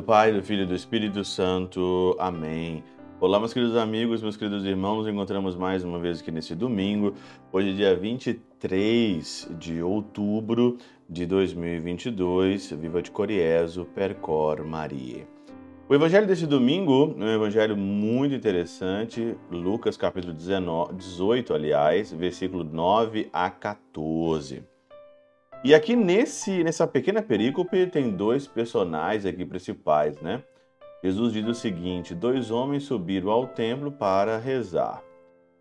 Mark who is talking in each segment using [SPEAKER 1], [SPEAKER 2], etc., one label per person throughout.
[SPEAKER 1] do Pai, do Filho e do Espírito Santo. Amém. Olá, meus queridos amigos, meus queridos irmãos, nos encontramos mais uma vez aqui nesse domingo, hoje, dia 23 de outubro de 2022. Viva de Coriezo, Percor Maria. O evangelho desse domingo é um evangelho muito interessante, Lucas capítulo 19, 18, aliás, versículo 9 a 14. E aqui nesse, nessa pequena perícope tem dois personagens aqui principais, né? Jesus diz o seguinte: dois homens subiram ao templo para rezar.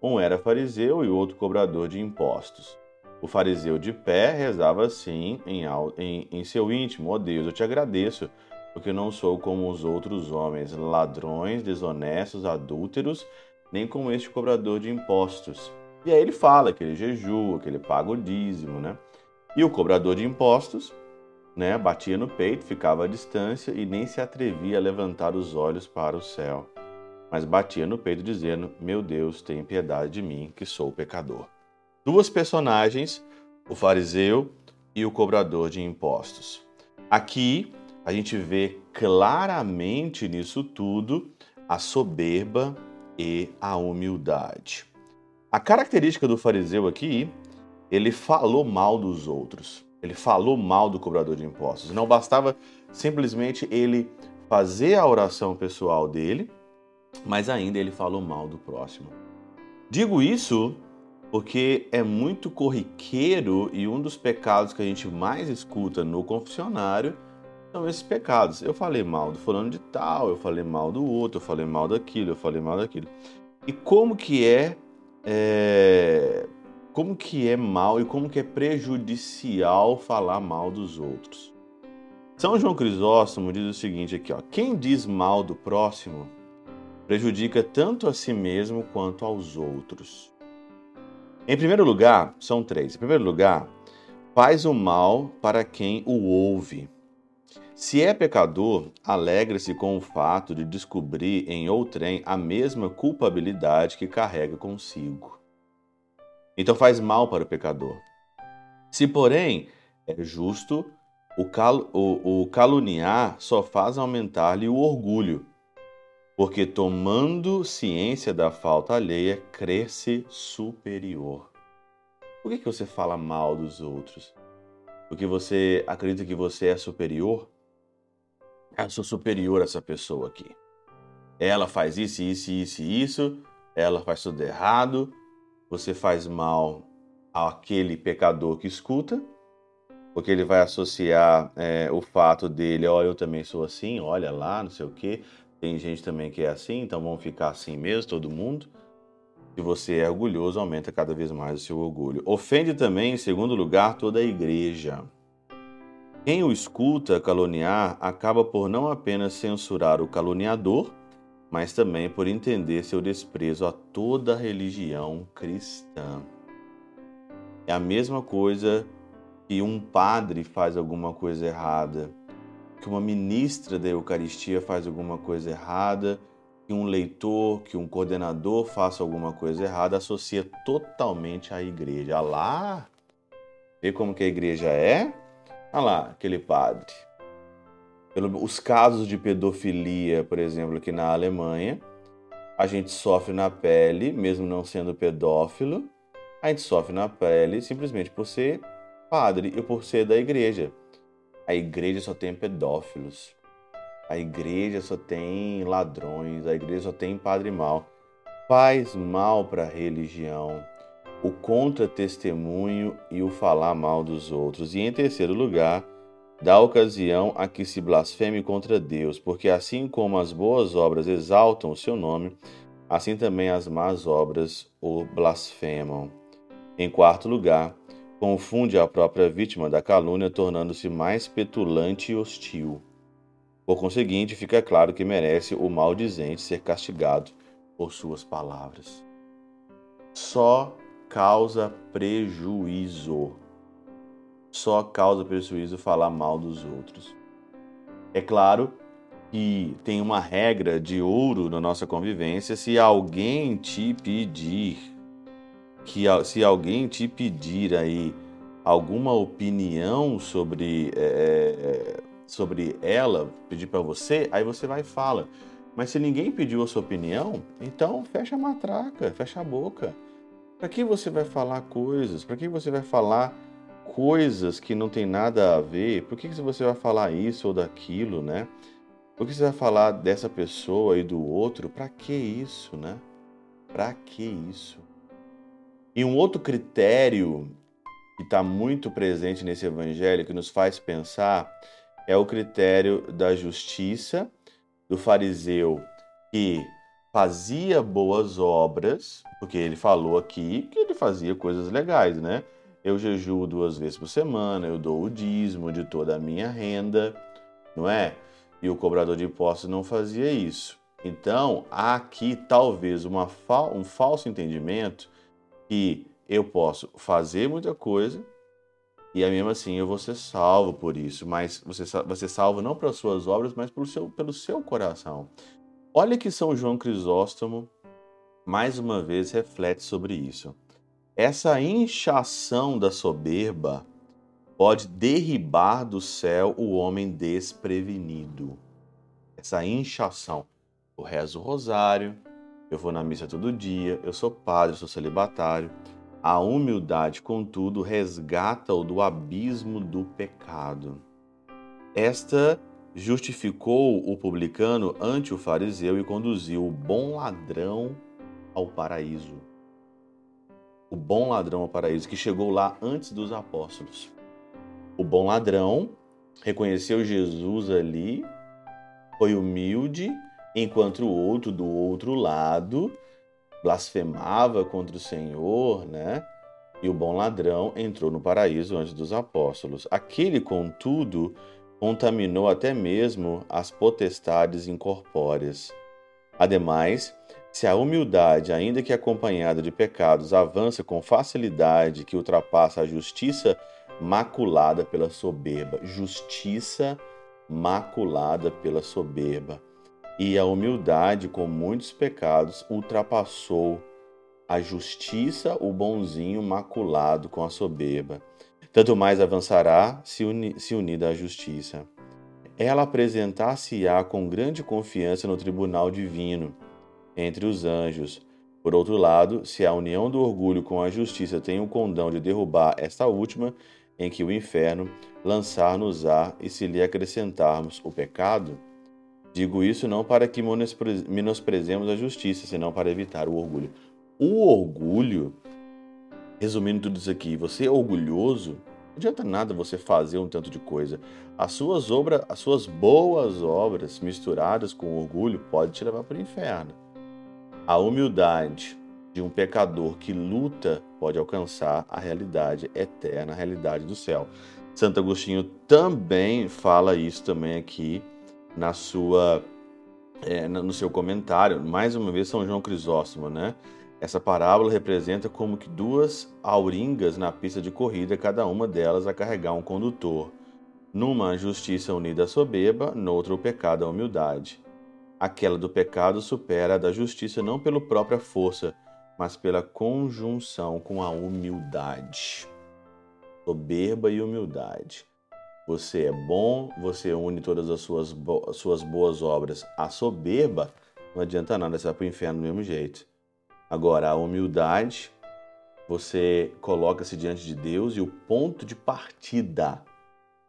[SPEAKER 1] Um era fariseu e o outro cobrador de impostos. O fariseu de pé rezava assim em, em, em seu íntimo: Ó oh Deus, eu te agradeço, porque não sou como os outros homens, ladrões, desonestos, adúlteros, nem como este cobrador de impostos. E aí ele fala que ele jejua, que ele paga o dízimo, né? E o cobrador de impostos, né, batia no peito, ficava à distância e nem se atrevia a levantar os olhos para o céu, mas batia no peito dizendo: Meu Deus, tem piedade de mim, que sou pecador. Duas personagens, o fariseu e o cobrador de impostos. Aqui a gente vê claramente nisso tudo a soberba e a humildade. A característica do fariseu aqui ele falou mal dos outros. Ele falou mal do cobrador de impostos. Não bastava simplesmente ele fazer a oração pessoal dele, mas ainda ele falou mal do próximo. Digo isso porque é muito corriqueiro e um dos pecados que a gente mais escuta no confessionário são esses pecados. Eu falei mal do fulano de tal, eu falei mal do outro, eu falei mal daquilo, eu falei mal daquilo. E como que é, é como que é mal e como que é prejudicial falar mal dos outros. São João Crisóstomo diz o seguinte aqui, ó: quem diz mal do próximo prejudica tanto a si mesmo quanto aos outros. Em primeiro lugar, são três. Em primeiro lugar, faz o mal para quem o ouve. Se é pecador, alegre-se com o fato de descobrir em outrem a mesma culpabilidade que carrega consigo. Então faz mal para o pecador. Se, porém, é justo, o, cal, o, o caluniar só faz aumentar-lhe o orgulho, porque tomando ciência da falta alheia, cresce superior. Por que, que você fala mal dos outros? Porque você acredita que você é superior? Eu sou superior a essa pessoa aqui. Ela faz isso, isso, isso isso, ela faz tudo errado, você faz mal àquele pecador que escuta, porque ele vai associar é, o fato dele, ó, oh, eu também sou assim, olha lá, não sei o quê. Tem gente também que é assim, então vamos ficar assim mesmo, todo mundo. Se você é orgulhoso, aumenta cada vez mais o seu orgulho. Ofende também, em segundo lugar, toda a igreja. Quem o escuta caluniar acaba por não apenas censurar o caluniador, mas também por entender seu desprezo a toda a religião cristã. É a mesma coisa que um padre faz alguma coisa errada, que uma ministra da Eucaristia faz alguma coisa errada, que um leitor, que um coordenador faça alguma coisa errada, associa totalmente à igreja. Olha lá, vê como que a igreja é? Olha lá, aquele padre os casos de pedofilia, por exemplo, aqui na Alemanha, a gente sofre na pele, mesmo não sendo pedófilo, a gente sofre na pele simplesmente por ser padre e por ser da igreja. A igreja só tem pedófilos. A igreja só tem ladrões, a igreja só tem padre mal. Faz mal para a religião, o contra-testemunho e o falar mal dos outros. E em terceiro lugar, da ocasião a que se blasfeme contra Deus, porque assim como as boas obras exaltam o seu nome, assim também as más obras o blasfemam. Em quarto lugar, confunde a própria vítima da calúnia, tornando-se mais petulante e hostil. Por conseguinte, fica claro que merece o maldizente ser castigado por suas palavras. Só causa prejuízo só causa prejuízo falar mal dos outros. É claro que tem uma regra de ouro na nossa convivência. Se alguém te pedir, que se alguém te pedir aí alguma opinião sobre é, é sobre ela, pedir para você, aí você vai e fala. Mas se ninguém pediu a sua opinião, então fecha a matraca, fecha a boca. Para que você vai falar coisas? Para que você vai falar coisas que não tem nada a ver? Por que você vai falar isso ou daquilo, né? Por que você vai falar dessa pessoa e do outro? Para que isso, né? Para que isso? E um outro critério que está muito presente nesse evangelho, que nos faz pensar, é o critério da justiça do fariseu que fazia boas obras, porque ele falou aqui que ele fazia coisas legais, né? Eu jejuo duas vezes por semana, eu dou o dízimo de toda a minha renda, não é? E o cobrador de impostos não fazia isso. Então, há aqui talvez uma um falso entendimento que eu posso fazer muita coisa e mesmo assim eu vou ser salvo por isso, mas você vai ser salvo não pelas suas obras, mas pelo seu, pelo seu coração. Olha que São João Crisóstomo mais uma vez reflete sobre isso. Essa inchação da soberba pode derribar do céu o homem desprevenido. Essa inchação. Eu rezo o rosário, eu vou na missa todo dia, eu sou padre, eu sou celibatário. A humildade, contudo, resgata-o do abismo do pecado. Esta justificou o publicano ante o fariseu e conduziu o bom ladrão ao paraíso. O bom ladrão ao paraíso, que chegou lá antes dos apóstolos. O bom ladrão reconheceu Jesus ali, foi humilde enquanto o outro do outro lado blasfemava contra o Senhor, né? E o bom ladrão entrou no paraíso antes dos apóstolos. Aquele, contudo, contaminou até mesmo as potestades incorpóreas. Ademais, se a humildade, ainda que acompanhada de pecados, avança com facilidade que ultrapassa a justiça maculada pela soberba, justiça maculada pela soberba e a humildade, com muitos pecados, ultrapassou a justiça, o bonzinho maculado com a soberba. Tanto mais avançará se, uni se unida à justiça. Ela apresentar-se-á com grande confiança no tribunal divino, entre os anjos. Por outro lado, se a união do orgulho com a justiça tem o condão de derrubar esta última, em que o inferno lançar-nos-á e se lhe acrescentarmos o pecado, Digo isso não para que menosprezemos a justiça, senão para evitar o orgulho. O orgulho, resumindo tudo isso aqui, você é orgulhoso, não adianta nada você fazer um tanto de coisa. As suas obras, as suas boas obras misturadas com orgulho pode te levar para o inferno. A humildade de um pecador que luta pode alcançar a realidade eterna, a realidade do céu. Santo Agostinho também fala isso também aqui na sua é, no seu comentário, mais uma vez São João Crisóstomo, né? Essa parábola representa como que duas auringas na pista de corrida, cada uma delas a carregar um condutor. Numa a justiça unida à soberba, noutra o pecado à humildade. Aquela do pecado supera a da justiça não pela própria força, mas pela conjunção com a humildade. Soberba e humildade. Você é bom, você une todas as suas, bo as suas boas obras à soberba, não adianta nada, você vai para o inferno do mesmo jeito. Agora, a humildade, você coloca-se diante de Deus e o ponto de partida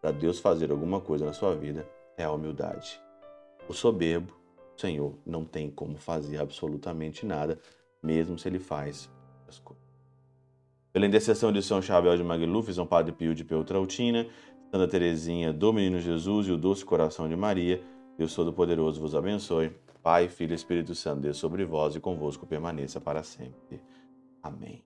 [SPEAKER 1] para Deus fazer alguma coisa na sua vida é a humildade. O soberbo, Senhor, não tem como fazer absolutamente nada, mesmo se ele faz as coisas. Pela intercessão de São Chabel de Magluf, São Padre Pio de Peltrautina, Santa Teresinha do Menino Jesus e o Doce Coração de Maria, Deus Todo-Poderoso vos abençoe. Pai, Filho e Espírito Santo, Deus sobre vós e convosco permaneça para sempre. Amém.